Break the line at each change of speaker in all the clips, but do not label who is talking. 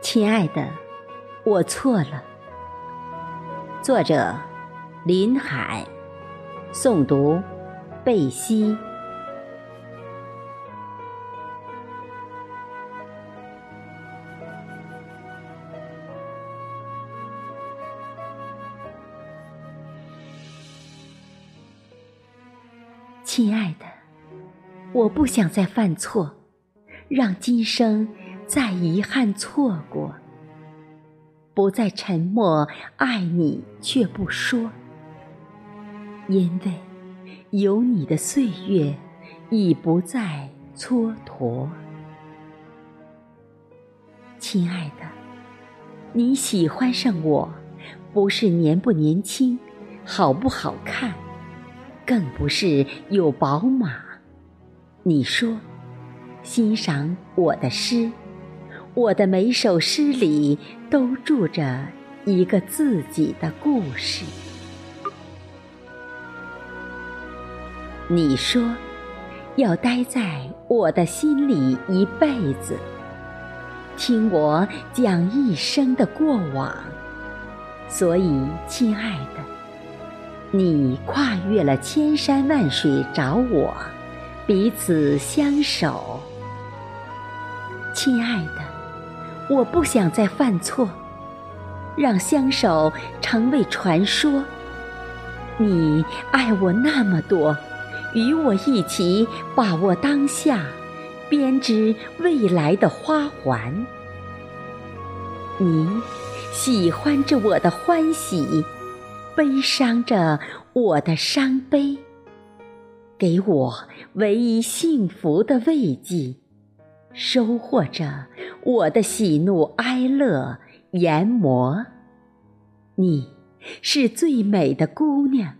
亲爱的，我错了。作者：林海，诵读：贝西。亲爱的，我不想再犯错，让今生再遗憾错过。不再沉默，爱你却不说，因为有你的岁月已不再蹉跎。亲爱的，你喜欢上我，不是年不年轻，好不好看。更不是有宝马。你说，欣赏我的诗，我的每首诗里都住着一个自己的故事。你说，要待在我的心里一辈子，听我讲一生的过往。所以，亲爱的。你跨越了千山万水找我，彼此相守。亲爱的，我不想再犯错，让相守成为传说。你爱我那么多，与我一起把握当下，编织未来的花环。你喜欢着我的欢喜。悲伤着我的伤悲，给我唯一幸福的慰藉，收获着我的喜怒哀乐研磨。你是最美的姑娘，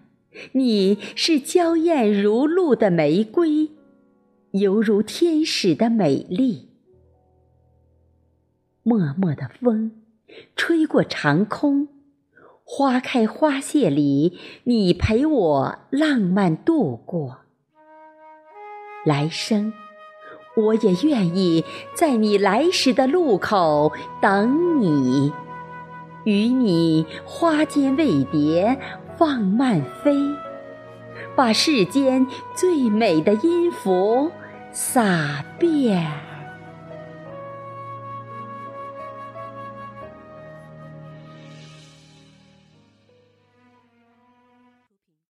你是娇艳如露的玫瑰，犹如天使的美丽。默默的风，吹过长空。花开花谢里，你陪我浪漫度过。来生，我也愿意在你来时的路口等你，与你花间未蝶放慢飞，把世间最美的音符洒遍。